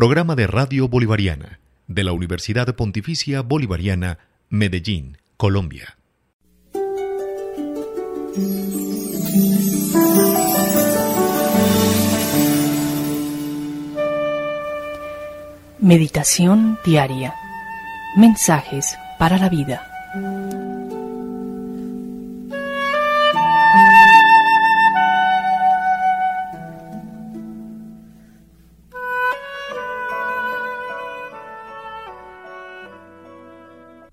Programa de Radio Bolivariana de la Universidad Pontificia Bolivariana, Medellín, Colombia. Meditación diaria. Mensajes para la vida.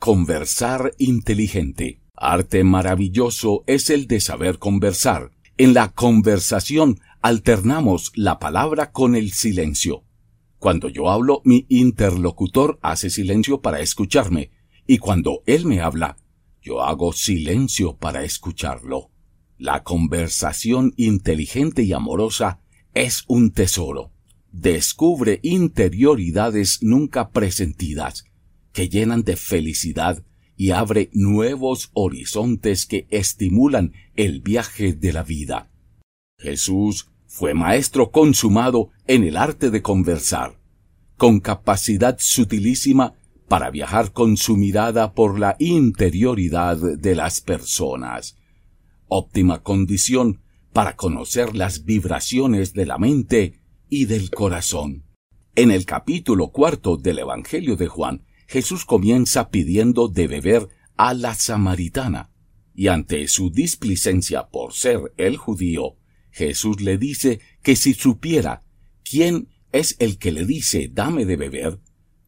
Conversar inteligente. Arte maravilloso es el de saber conversar. En la conversación alternamos la palabra con el silencio. Cuando yo hablo, mi interlocutor hace silencio para escucharme, y cuando él me habla, yo hago silencio para escucharlo. La conversación inteligente y amorosa es un tesoro. Descubre interioridades nunca presentidas que llenan de felicidad y abre nuevos horizontes que estimulan el viaje de la vida. Jesús fue maestro consumado en el arte de conversar, con capacidad sutilísima para viajar con su mirada por la interioridad de las personas, óptima condición para conocer las vibraciones de la mente y del corazón. En el capítulo cuarto del Evangelio de Juan, Jesús comienza pidiendo de beber a la samaritana, y ante su displicencia por ser el judío, Jesús le dice que si supiera quién es el que le dice dame de beber,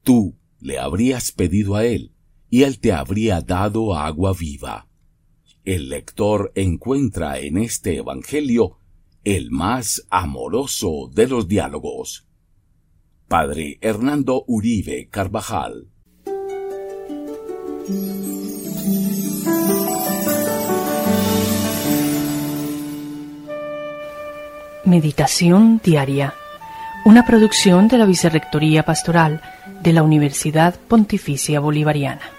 tú le habrías pedido a él, y él te habría dado agua viva. El lector encuentra en este Evangelio el más amoroso de los diálogos. Padre Hernando Uribe Carvajal Meditación Diaria, una producción de la Vicerrectoría Pastoral de la Universidad Pontificia Bolivariana.